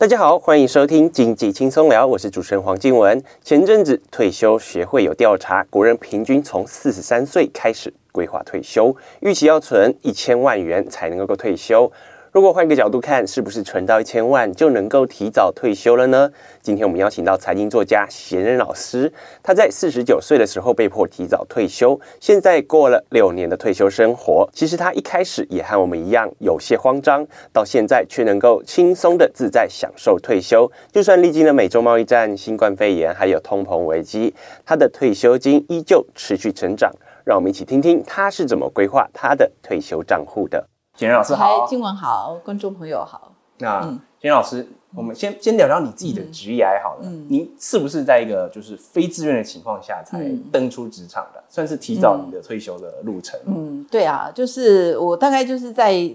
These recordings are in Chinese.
大家好，欢迎收听经济轻松聊，我是主持人黄静文。前阵子退休协会有调查，国人平均从四十三岁开始规划退休，预期要存一千万元才能够退休。如果换个角度看，是不是存到一千万就能够提早退休了呢？今天我们邀请到财经作家贤人老师，他在四十九岁的时候被迫提早退休，现在过了六年的退休生活。其实他一开始也和我们一样有些慌张，到现在却能够轻松的自在享受退休。就算历经了美洲贸易战、新冠肺炎，还有通膨危机，他的退休金依旧持续成长。让我们一起听听他是怎么规划他的退休账户的。贤仁老师好，今晚好，观众朋友好。那简仁老师，我们先先聊聊你自己的职业好了。嗯，你是不是在一个就是非自愿的情况下才登出职场的，算是提早你的退休的路程？嗯，对啊，就是我大概就是在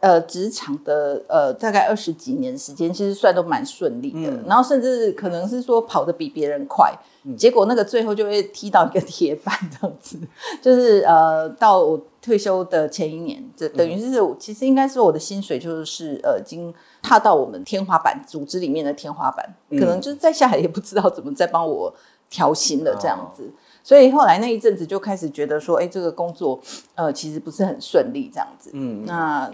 呃职场的呃大概二十几年时间，其实算都蛮顺利的。然后甚至可能是说跑得比别人快，结果那个最后就会踢到一个铁板这样子。就是呃到我。退休的前一年，这等于是我其实应该说我的薪水就是呃，已经踏到我们天花板组织里面的天花板，可能就是再下来也不知道怎么再帮我调薪了这样子。所以后来那一阵子就开始觉得说，哎，这个工作呃其实不是很顺利这样子。嗯，那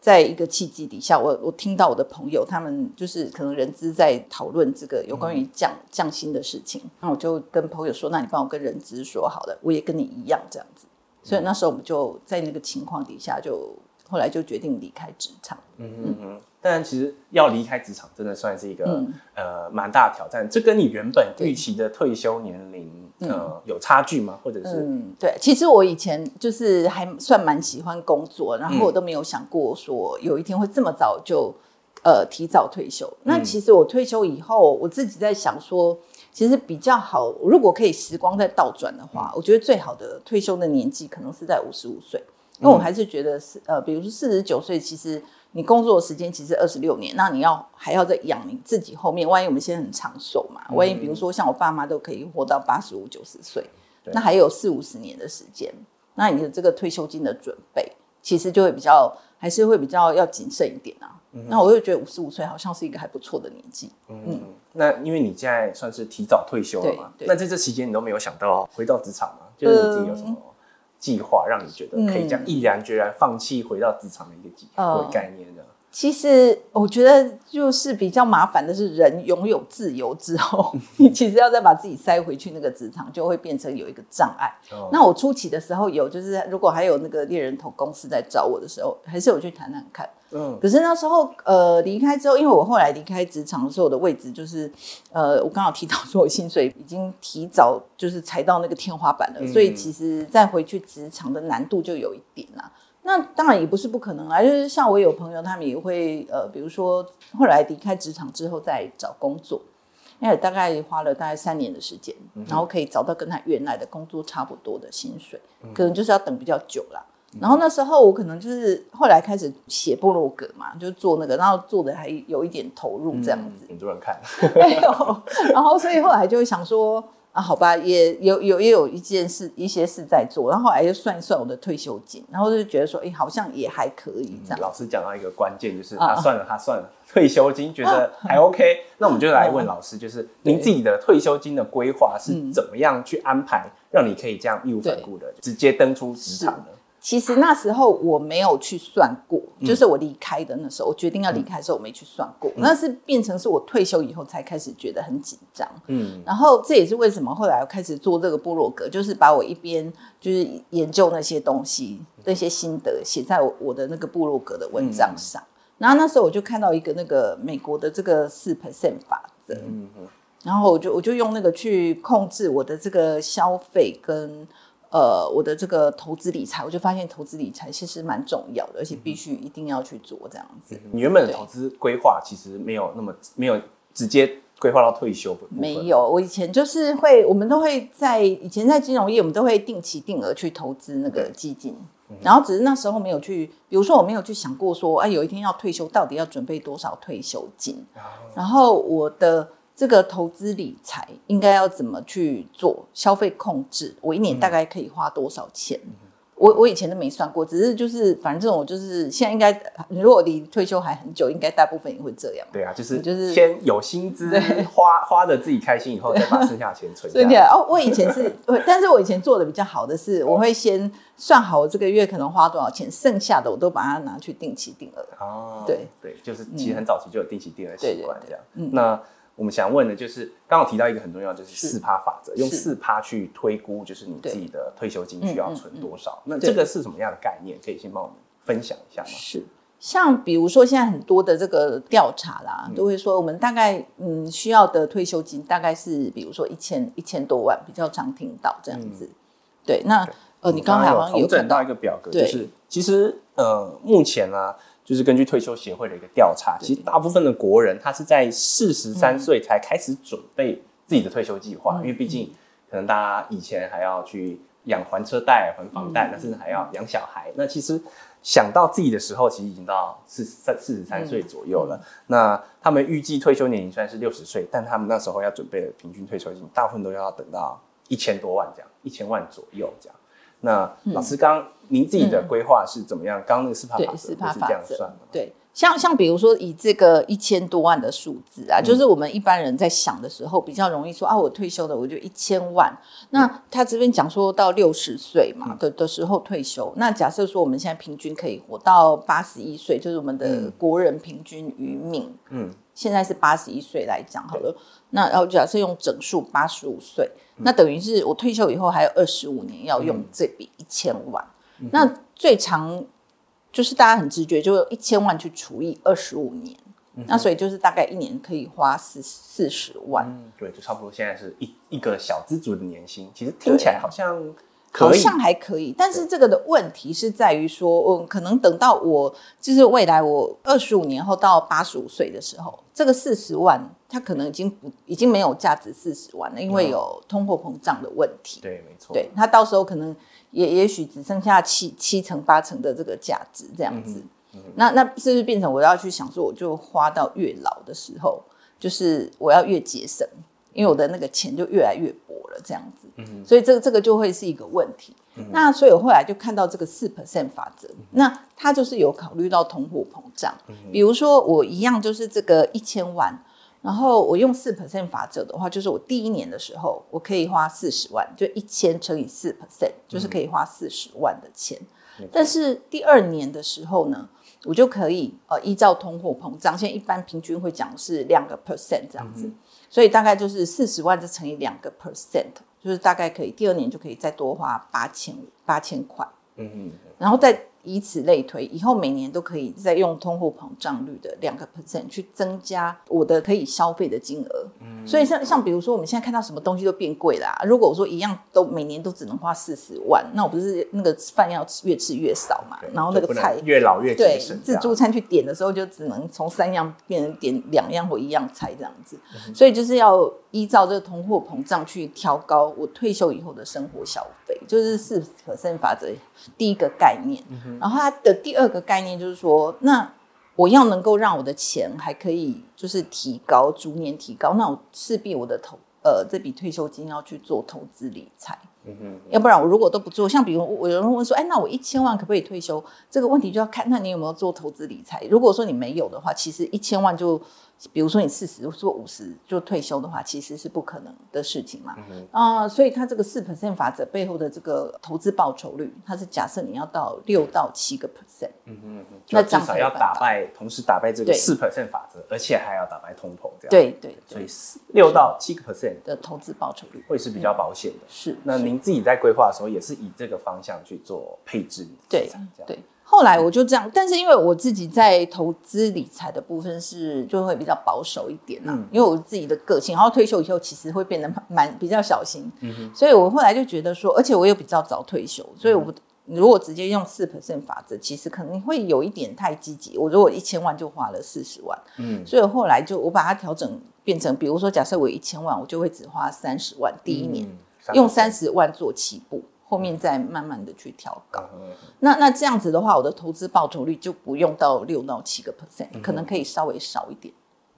在一个契机底下，我我听到我的朋友他们就是可能人资在讨论这个有关于降降薪的事情，那我就跟朋友说，那你帮我跟人资说好了，我也跟你一样这样子。所以那时候我们就在那个情况底下，就后来就决定离开职场。嗯嗯嗯。但其实要离开职场，真的算是一个、嗯、呃蛮大的挑战。这跟你原本预期的退休年龄呃有差距吗？或者是？嗯，对。其实我以前就是还算蛮喜欢工作，然后我都没有想过说有一天会这么早就呃提早退休。嗯、那其实我退休以后，我自己在想说。其实比较好，如果可以时光再倒转的话，嗯、我觉得最好的退休的年纪可能是在五十五岁，因为我还是觉得是呃，比如说四十九岁，其实你工作的时间其实二十六年，那你要还要再养你自己后面，万一我们现在很长寿嘛，万一比如说像我爸妈都可以活到八十五九十岁，嗯、那还有四五十年的时间，那你的这个退休金的准备其实就会比较还是会比较要谨慎一点啊。嗯、那我就觉得五十五岁好像是一个还不错的年纪。嗯，嗯，那因为你现在算是提早退休了嘛，那在这期间你都没有想到回到职场吗？就是你自己有什么计划，让你觉得可以这样毅然决然放弃回到职场的一个计划或概念呢？其实我觉得就是比较麻烦的是，人拥有自由之后，你其实要再把自己塞回去那个职场，就会变成有一个障碍。哦、那我初期的时候有，就是如果还有那个猎人头公司在找我的时候，还是有去谈谈看。嗯，可是那时候呃离开之后，因为我后来离开职场的时候，我的位置就是呃我刚好提到说我薪水已经提早就是踩到那个天花板了，嗯、所以其实再回去职场的难度就有一点啦。那当然也不是不可能啊，就是像我有朋友，他们也会呃，比如说后来离开职场之后再找工作，因为大概花了大概三年的时间，然后可以找到跟他原来的工作差不多的薪水，嗯、可能就是要等比较久了。然后那时候我可能就是后来开始写部落格嘛，就做那个，然后做的还有一点投入这样子，很多人看，没有，然后所以后来就会想说。啊，好吧，也有有也有一件事，一些事在做，然后后来就算一算我的退休金，然后就觉得说，哎，好像也还可以这样。老师讲到一个关键，就是他算了，他算了，退休金觉得 还 OK，那我们就来问老师，就是您自己的退休金的规划是怎么样去安排，让你可以这样义无反顾的直接登出职场的？其实那时候我没有去算过，就是我离开的那时候，我决定要离开的时候，我没去算过。那是变成是我退休以后才开始觉得很紧张。嗯，然后这也是为什么后来我开始做这个部落格，就是把我一边就是研究那些东西、那些心得写在我我的那个部落格的文章上。然后那时候我就看到一个那个美国的这个四 percent 法则，然后我就我就用那个去控制我的这个消费跟。呃我的这个投资理财，我就发现投资理财其实蛮重要的，而且必须一定要去做这样子。你原本的投资规划其实没有那么没有直接规划到退休的。没有，我以前就是会，我们都会在以前在金融业，我们都会定期定额去投资那个基金。然后只是那时候没有去，比如说我没有去想过说，哎，有一天要退休，到底要准备多少退休金？然后我的这个投资理财应该要怎么去做？消费控制，我一年大概可以花多少钱？嗯我我以前都没算过，只是就是反正这种就是现在应该，如果离退休还很久，应该大部分也会这样。对啊，就是就是先有薪资花花的自己开心，以后再把剩下的钱存下来。对哦，我以前是，但是我以前做的比较好的是，我会先算好我这个月可能花多少钱，剩下的我都把它拿去定期定额。哦，对对，就是其实很早期就有定期定额习惯这样。嗯，那。我们想问的就是，刚刚提到一个很重要，就是四趴法则，用四趴去推估，就是你自己的退休金需要存多少。那这个是什么样的概念？可以先帮我们分享一下吗？是，像比如说现在很多的这个调查啦，都会说我们大概嗯需要的退休金大概是，比如说一千一千多万，比较常听到这样子。对，那呃，你刚才好像有整到一个表格，就是其实呃目前呢。就是根据退休协会的一个调查，其实大部分的国人他是在四十三岁才开始准备自己的退休计划，因为毕竟可能大家以前还要去养还车贷、还房贷，那甚至还要养小孩。那其实想到自己的时候，其实已经到四三四十三岁左右了。那他们预计退休年龄虽然是六十岁，但他们那时候要准备的平均退休金，大部分都要等到一千多万这样，一千万左右这样。那老师刚您自己的规划是怎么样？刚刚那个四帕法则是这样算吗？对，像像比如说以这个一千多万的数字啊，就是我们一般人在想的时候比较容易说啊，我退休的我就一千万。那他这边讲说到六十岁嘛的的时候退休，那假设说我们现在平均可以活到八十一岁，就是我们的国人平均余命，嗯，现在是八十一岁来讲好了。那然后假设用整数八十五岁。那等于是我退休以后还有二十五年要用这笔一千万，嗯、那最长就是大家很直觉，就用一千万去除以二十五年，嗯、那所以就是大概一年可以花四四十万，嗯，对，就差不多现在是一一个小资族的年薪，其实听起来好像。好像还可以，但是这个的问题是在于说，嗯，可能等到我就是未来我二十五年后到八十五岁的时候，这个四十万它可能已经不已经没有价值四十万了，因为有通货膨胀的问题。对，没错。对，它到时候可能也也许只剩下七七成八成的这个价值这样子。嗯嗯、那那是不是变成我要去想说，我就花到越老的时候，就是我要越节省？因为我的那个钱就越来越薄了，这样子，嗯、所以这个这个就会是一个问题。嗯、那所以我后来就看到这个四 percent 法则，嗯、那它就是有考虑到通货膨胀。嗯、比如说我一样就是这个一千万，然后我用四 percent 法则的话，就是我第一年的时候我可以花四十万，就一千乘以四 percent，就是可以花四十万的钱。嗯、但是第二年的时候呢，我就可以呃依照通货膨胀，现在一般平均会讲是两个 percent 这样子。嗯所以大概就是四十万，再乘以两个 percent，就是大概可以第二年就可以再多花八千八千块。嗯嗯，然后再。以此类推，以后每年都可以再用通货膨胀率的两个 percent 去增加我的可以消费的金额。嗯，所以像像比如说我们现在看到什么东西都变贵啦，如果我说一样都每年都只能花四十万，那我不是那个饭要吃越吃越少嘛？然后那个菜越老越对，自助餐去点的时候就只能从三样变成点两样或一样菜这样子。嗯、所以就是要依照这个通货膨胀去调高我退休以后的生活消费，就是四 percent 法则第一个概念。嗯然后它的第二个概念就是说，那我要能够让我的钱还可以就是提高，逐年提高，那我势必我的投呃这笔退休金要去做投资理财，要不然我如果都不做，像比如我有人问说，哎，那我一千万可不可以退休？这个问题就要看那你有没有做投资理财。如果说你没有的话，其实一千万就。比如说你四十做五十就退休的话，其实是不可能的事情嘛。啊、嗯哼呃，所以它这个四 percent 法则背后的这个投资报酬率，它是假设你要到六到七个 percent。嗯嗯，那至少要打败，同时打败这个四 percent 法则，而且还要打败通膨这样。对对，对所以六到七个 percent 的投资报酬率会是比较保险的。是。那您自己在规划的时候，也是以这个方向去做配置？对，对。后来我就这样，但是因为我自己在投资理财的部分是就会比较保守一点啦、啊，嗯、因为我自己的个性，然后退休以后其实会变得蛮比较小心，嗯、所以我后来就觉得说，而且我又比较早退休，所以我如果直接用四 percent 法则，其实可能会有一点太积极。我如果一千万就花了四十万，嗯，所以后来就我把它调整变成，比如说假设我一千万，我就会只花三十万，第一年、嗯、用三十万做起步。后面再慢慢的去调高，嗯、那那这样子的话，我的投资报酬率就不用到六到七个 percent，、可能可以稍微少一点，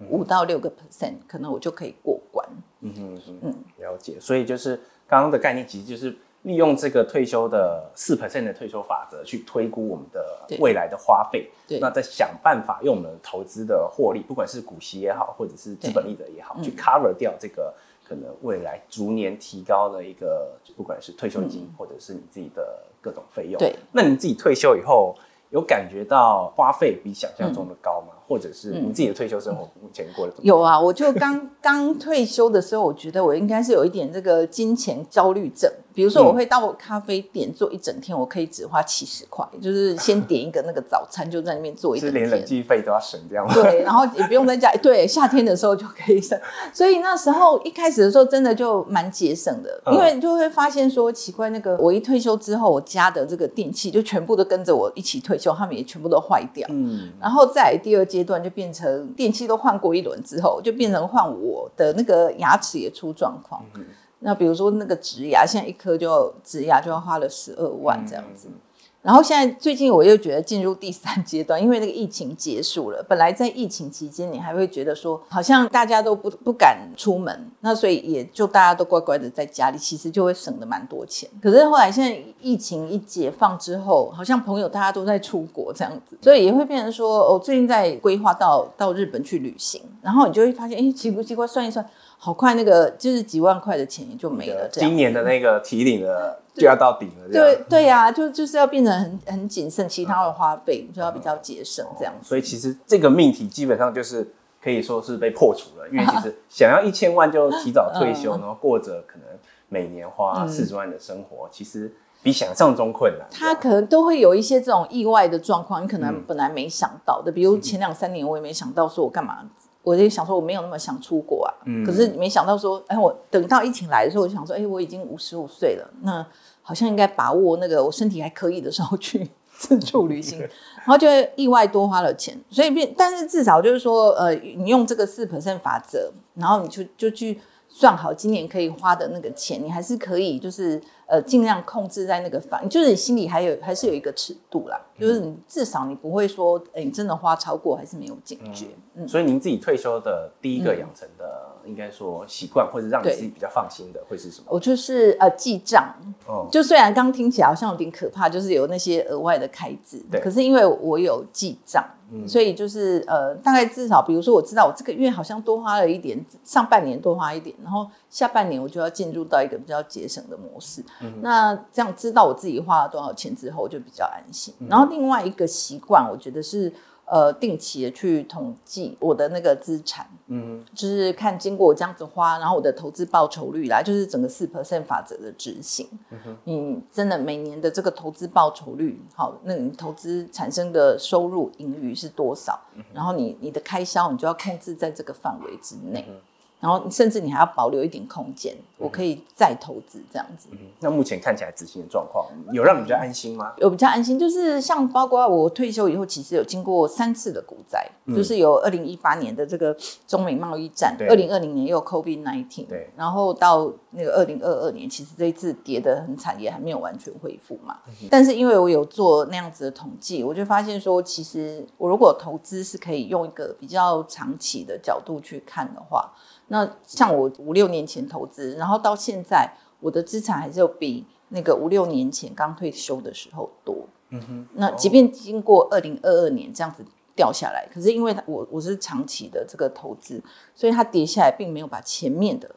五、嗯、到六个 percent，可能我就可以过关。嗯哼嗯嗯，了解。所以就是刚刚的概念，其实就是利用这个退休的四 percent 的退休法则去推估我们的未来的花费，对。那再想办法用我们投资的获利，不管是股息也好，或者是资本利得也好，去 cover 掉这个。可能未来逐年提高的一个，不管是退休金，或者是你自己的各种费用。对，那你自己退休以后，有感觉到花费比想象中的高吗？或者是你自己的退休生活目前过得怎么样？有啊，我就刚刚退休的时候，我觉得我应该是有一点这个金钱焦虑症。比如说，我会到咖啡店坐一整天，我可以只花七十块，就是先点一个那个早餐，就在那边坐一整天，是连冷气费都要省这样。对，然后也不用在家，对，夏天的时候就可以省。所以那时候一开始的时候，真的就蛮节省的，因为就会发现说奇怪，那个我一退休之后，我家的这个电器就全部都跟着我一起退休，他们也全部都坏掉。嗯，然后再来第二阶段就变成电器都换过一轮之后，就变成换我的那个牙齿也出状况。嗯、那比如说那个植牙，现在一颗就植牙就要花了十二万这样子。嗯然后现在最近我又觉得进入第三阶段，因为那个疫情结束了。本来在疫情期间，你还会觉得说好像大家都不不敢出门，那所以也就大家都乖乖的在家里，其实就会省得蛮多钱。可是后来现在疫情一解放之后，好像朋友大家都在出国这样子，所以也会变成说，我最近在规划到到日本去旅行，然后你就会发现，哎，奇不奇怪，算一算。好快，那个就是几万块的钱也就没了。这样，今年的那个提领了就要到顶了。对对呀、啊，就就是要变成很很谨慎，其他的花费就要比较节省这样子。所以其实这个命题基本上就是可以说是被破除了，因为其实想要一千万就提早退休，然后过着可能每年花四十万的生活，其实比想象中困难。他可能都会有一些这种意外的状况，你可能本来没想到的，比如前两三年我也没想到说我干嘛。我就想说，我没有那么想出国啊。嗯。可是没想到说，哎，我等到疫情来的时候，我就想说，哎，我已经五十五岁了，那好像应该把握那个我身体还可以的时候去 自助旅行，然后就意外多花了钱。所以变，但是至少就是说，呃，你用这个四 percent 法则，然后你就就去算好今年可以花的那个钱，你还是可以就是。呃，尽量控制在那个范，就是你心里还有还是有一个尺度啦，嗯、就是你至少你不会说，哎，你真的花超过还是没有解决。嗯，嗯，所以您自己退休的第一个养成的，应该说习惯或者让你自己比较放心的，会是什么？我就是呃记账，哦，就虽然刚听起来好像有点可怕，就是有那些额外的开支，对，可是因为我有记账。嗯所以就是呃，大概至少，比如说我知道我这个月好像多花了一点，上半年多花一点，然后下半年我就要进入到一个比较节省的模式。嗯、那这样知道我自己花了多少钱之后，我就比较安心。嗯、然后另外一个习惯，我觉得是。呃，定期的去统计我的那个资产，嗯，就是看经过我这样子花，然后我的投资报酬率啦，就是整个四 percent 法则的执行，嗯哼，你真的每年的这个投资报酬率，好，那你投资产生的收入盈余是多少？嗯、然后你你的开销，你就要控制在这个范围之内。嗯然后甚至你还要保留一点空间，我可以再投资这样子。嗯，那目前看起来执行的状况有让你比较安心吗？有比较安心，就是像包括我退休以后，其实有经过三次的股灾，嗯、就是有二零一八年的这个中美贸易战，二零二零年又有 COVID nineteen，对，然后到那个二零二二年，其实这一次跌得很惨，也还没有完全恢复嘛。嗯、但是因为我有做那样子的统计，我就发现说，其实我如果投资是可以用一个比较长期的角度去看的话。那像我五六年前投资，然后到现在，我的资产还是有比那个五六年前刚退休的时候多。嗯哼。那即便经过二零二二年这样子掉下来，可是因为我我是长期的这个投资，所以它跌下来并没有把前面的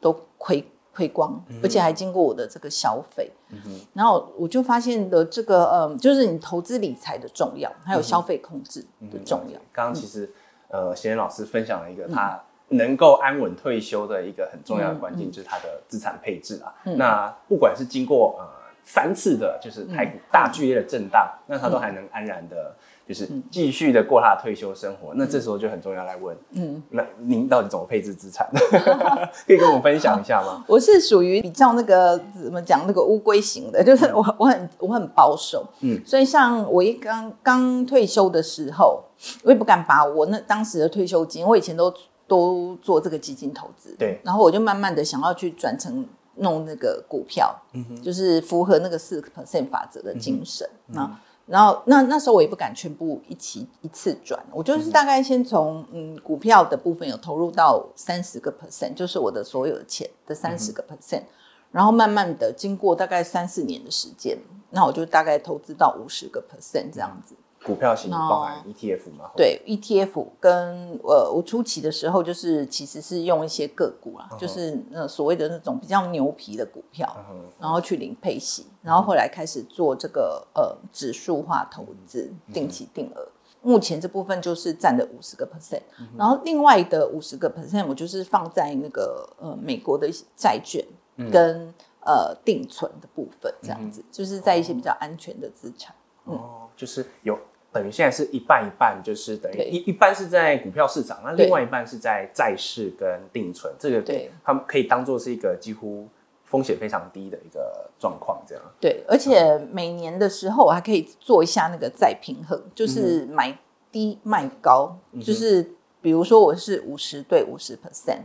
都亏亏光，而且还经过我的这个消费。嗯哼。然后我就发现了这个嗯，就是你投资理财的重要，还有消费控制的重要。刚刚其实呃，贤贤老师分享了一个他。能够安稳退休的一个很重要的关键，就是他的资产配置啊。那不管是经过呃三次的，就是太大剧烈的震荡，嗯、那他都还能安然的，就是继续的过他的退休生活。嗯、那这时候就很重要来问，嗯，那您到底怎么配置资产？可以跟我们分享一下吗？我是属于比较那个怎么讲那个乌龟型的，就是我我很我很保守，嗯，所以像我一刚刚退休的时候，我也不敢把我那当时的退休金，我以前都都做这个基金投资，对，然后我就慢慢的想要去转成。弄那个股票，嗯、哼就是符合那个四 percent 法则的精神。嗯、哼然后那那时候我也不敢全部一起一次转，我就是大概先从嗯股票的部分有投入到三十个 percent，就是我的所有的钱的三十个 percent，、嗯、然后慢慢的经过大概三四年的时间，那我就大概投资到五十个 percent 这样子。股票型包含 ETF 吗？对，ETF 跟呃，我初期的时候就是其实是用一些个股啊，uh huh. 就是呃所谓的那种比较牛皮的股票，uh huh. 然后去领配息，然后后来开始做这个呃指数化投资，uh. 定期定额。目前这部分就是占了五十个 percent，、uh. 然后另外的五十个 percent 我就是放在那个呃美国的债券跟、uh. 呃定存的部分，这样子，uh. 就是在一些比较安全的资产。哦、uh 就是有。等于现在是一半一半，就是等于一一半是在股票市场，那另外一半是在债市跟定存，这个对，他们可以当做是一个几乎风险非常低的一个状况，这样。对，而且每年的时候我还可以做一下那个再平衡，就是买低卖高，就是。比如说我是五十对五十 percent，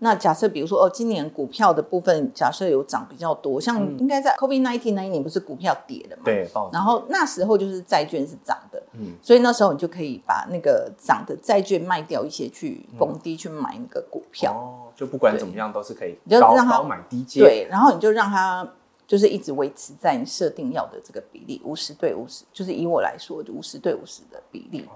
那假设比如说哦，今年股票的部分假设有涨比较多，像应该在 COVID nineteen 那一年不是股票跌的嘛？对，然后那时候就是债券是涨的，嗯，所以那时候你就可以把那个涨的债券卖掉一些去逢低去买那个股票，哦，就不管怎么样都是可以高高买低接，对，然后你就让它就是一直维持在你设定要的这个比例，五十对五十，就是以我来说就五十对五十的比例。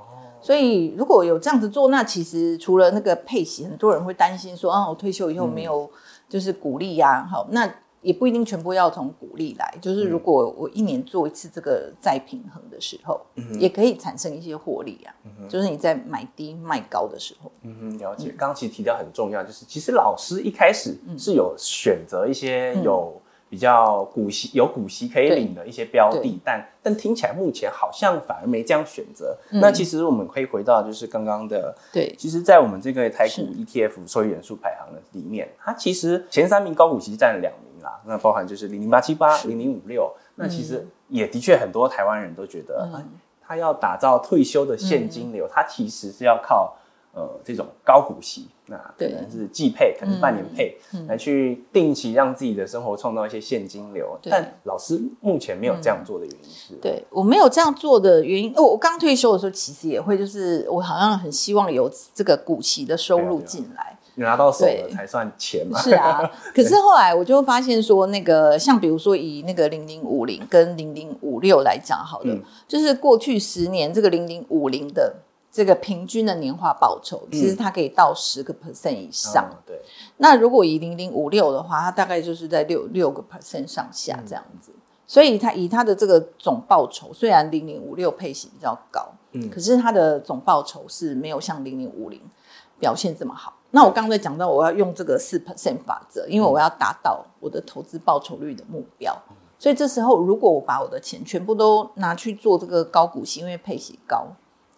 所以如果有这样子做，那其实除了那个配息，很多人会担心说，啊，我退休以后没有就是股利呀，啊，好，那也不一定全部要从股利来，就是如果我一年做一次这个再平衡的时候，嗯，也可以产生一些获利啊，嗯，就是你在买低卖高的时候，嗯哼，了解。刚刚其实提到很重要，就是其实老师一开始是有选择一些有。嗯比较股息有股息可以领的一些标的，但但听起来目前好像反而没这样选择。嗯、那其实我们可以回到就是刚刚的，对，其实，在我们这个台股 ETF 收益元素排行的里面，它其实前三名高股息占了两名啦，那包含就是零零八七八、零零五六。那其实也的确很多台湾人都觉得，嗯、他要打造退休的现金流，他、嗯、其实是要靠。呃，这种高股息，那可能是季配，可能半年配，嗯、来去定期让自己的生活创造一些现金流。对但老师目前没有这样做的原因是？对，我没有这样做的原因，我刚退休的时候其实也会，就是我好像很希望有这个股息的收入进来，你拿到手了才算钱嘛。是啊，可是后来我就发现说，那个像比如说以那个零零五零跟零零五六来讲好了，嗯、就是过去十年这个零零五零的。这个平均的年化报酬，其实它可以到十个 percent 以上。嗯哦、对，那如果以零零五六的话，它大概就是在六六个 percent 上下这样子。嗯、所以它以它的这个总报酬，虽然零零五六配息比较高，嗯，可是它的总报酬是没有像零零五零表现这么好。那我刚才讲到，我要用这个四 percent 法则，因为我要达到我的投资报酬率的目标。嗯、所以这时候，如果我把我的钱全部都拿去做这个高股息，因为配息高。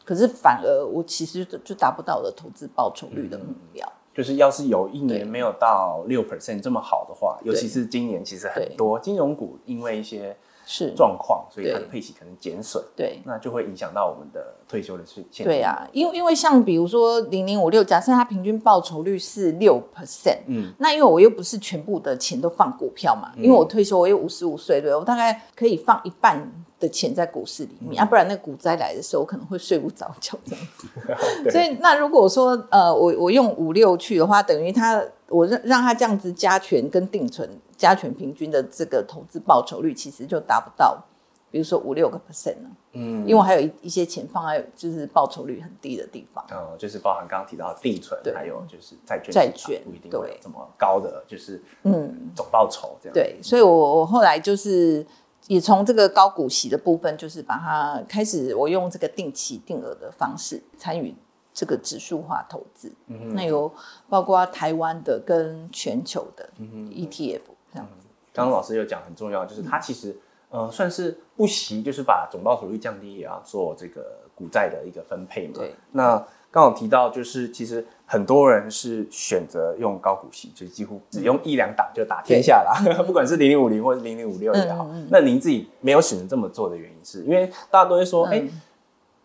可是反而我其实就达不到我的投资报酬率的目标。嗯，就是要是有一年没有到六 percent 这么好的话，尤其是今年其实很多金融股因为一些是状况，所以它的配息可能减损，对，那就会影响到我们的退休的现金。对啊，因为因为像比如说零零五六，假设它平均报酬率是六 percent，嗯，那因为我又不是全部的钱都放股票嘛，嗯，因为我退休我有五十五岁，对，我大概可以放一半。的钱在股市里面、嗯、啊，不然那股灾来的时候，我可能会睡不着觉这样子。所以，那如果说呃，我我用五六去的话，等于他我让让他这样子加权跟定存加权平均的这个投资报酬率，其实就达不到，比如说五六个 percent 呢。嗯，因为我还有一一些钱放在就是报酬率很低的地方。哦、嗯，就是包含刚刚提到的定存，对还有就是债券，债券不一定会有这么高的，就是嗯总报酬这样。对，所以我我后来就是。也从这个高股息的部分，就是把它开始，我用这个定期定额的方式参与这个指数化投资。嗯，那有包括台湾的跟全球的 ETF 这样子。刚刚老师有讲很重要，就是它其实呃，算是不惜就是把总报酬率降低，也要做这个股债的一个分配嘛。对。那刚好提到，就是其实很多人是选择用高股息，就几乎只用一两档就打天下啦。不管是零零五零或是零零五六也好。嗯嗯、那您自己没有选择这么做的原因是，是因为大家都会说，哎、嗯。欸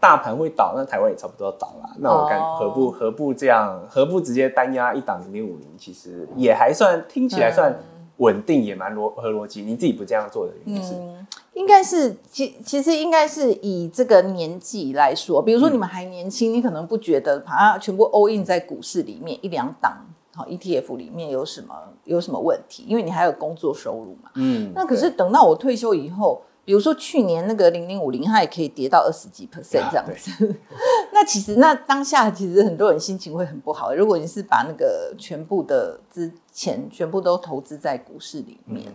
大盘会倒，那台湾也差不多要倒了。那我看何不何不这样？何不直接单压一档零零五零？其实也还算听起来算稳定，也蛮逻合逻辑。你自己不这样做的原因是？嗯、应该是其其实应该是以这个年纪来说，比如说你们还年轻，嗯、你可能不觉得把它全部 all in 在股市里面一两档好 ETF 里面有什么有什么问题？因为你还有工作收入嘛。嗯。那可是等到我退休以后。比如说去年那个零零五零，它也可以跌到二十几 percent 这样子。啊、那其实那当下其实很多人心情会很不好。如果你是把那个全部的资钱全部都投资在股市里面，嗯、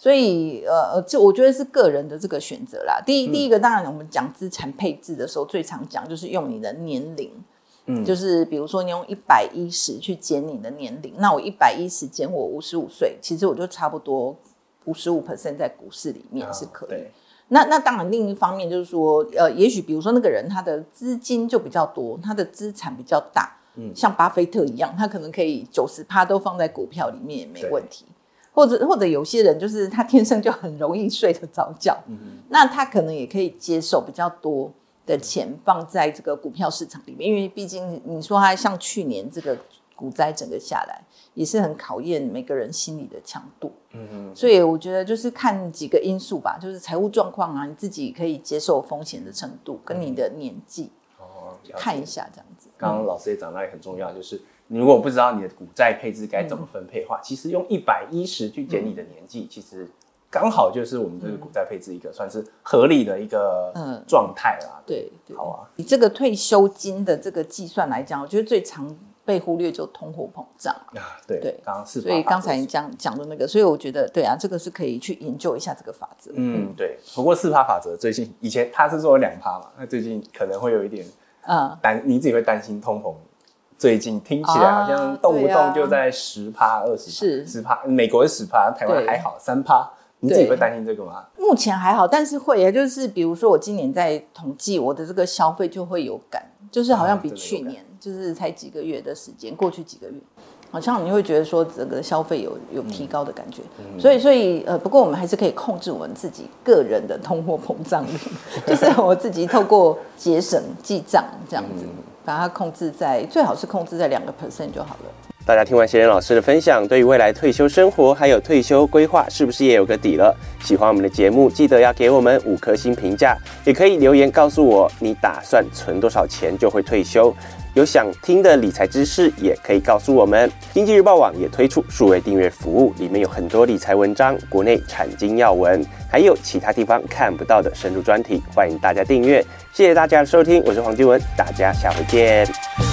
所以呃，这我觉得是个人的这个选择啦。第一，嗯、第一个当然我们讲资产配置的时候，最常讲就是用你的年龄，嗯，就是比如说你用一百一十去减你的年龄，那我一百一十减我五十五岁，其实我就差不多。五十五 percent 在股市里面是可以，哦、那那当然另一方面就是说，呃，也许比如说那个人他的资金就比较多，他的资产比较大，嗯，像巴菲特一样，他可能可以九十趴都放在股票里面也没问题，对或者或者有些人就是他天生就很容易睡得着觉，嗯，那他可能也可以接受比较多的钱放在这个股票市场里面，因为毕竟你说他像去年这个股灾整个下来。也是很考验每个人心理的强度，嗯嗯，所以我觉得就是看几个因素吧，就是财务状况啊，你自己可以接受风险的程度，跟你的年纪，哦，看一下这样子。刚刚老师也讲到也很重要，就是你如果不知道你的股债配置该怎么分配的话，其实用一百一十去减你的年纪，其实刚好就是我们这个股债配置一个算是合理的一个状态啦。对，好啊。以这个退休金的这个计算来讲，我觉得最常。被忽略就通货膨胀啊，对对，刚刚是，所以刚才你讲讲的那个，所以我觉得对啊，这个是可以去研究一下这个法则。嗯，对。不过四趴法则最近以前他是说两趴嘛，那最近可能会有一点啊担，你自己会担心通膨。最近听起来好像动不动就在十趴、二十是。十趴，美国是十趴，台湾还好三趴，你自己会担心这个吗？目前还好，但是会也，就是比如说我今年在统计我的这个消费就会有感，就是好像比去年。就是才几个月的时间，过去几个月，好像你会觉得说整个消费有有提高的感觉，嗯、所以所以呃，不过我们还是可以控制我们自己个人的通货膨胀率，就是我自己透过节省记账这样子，把它控制在最好是控制在两个 percent 就好了。大家听完贤仁老师的分享，对于未来退休生活还有退休规划，是不是也有个底了？喜欢我们的节目，记得要给我们五颗星评价，也可以留言告诉我你打算存多少钱就会退休。有想听的理财知识，也可以告诉我们。经济日报网也推出数位订阅服务，里面有很多理财文章、国内产经要闻，还有其他地方看不到的深度专题，欢迎大家订阅。谢谢大家的收听，我是黄金文，大家下回见。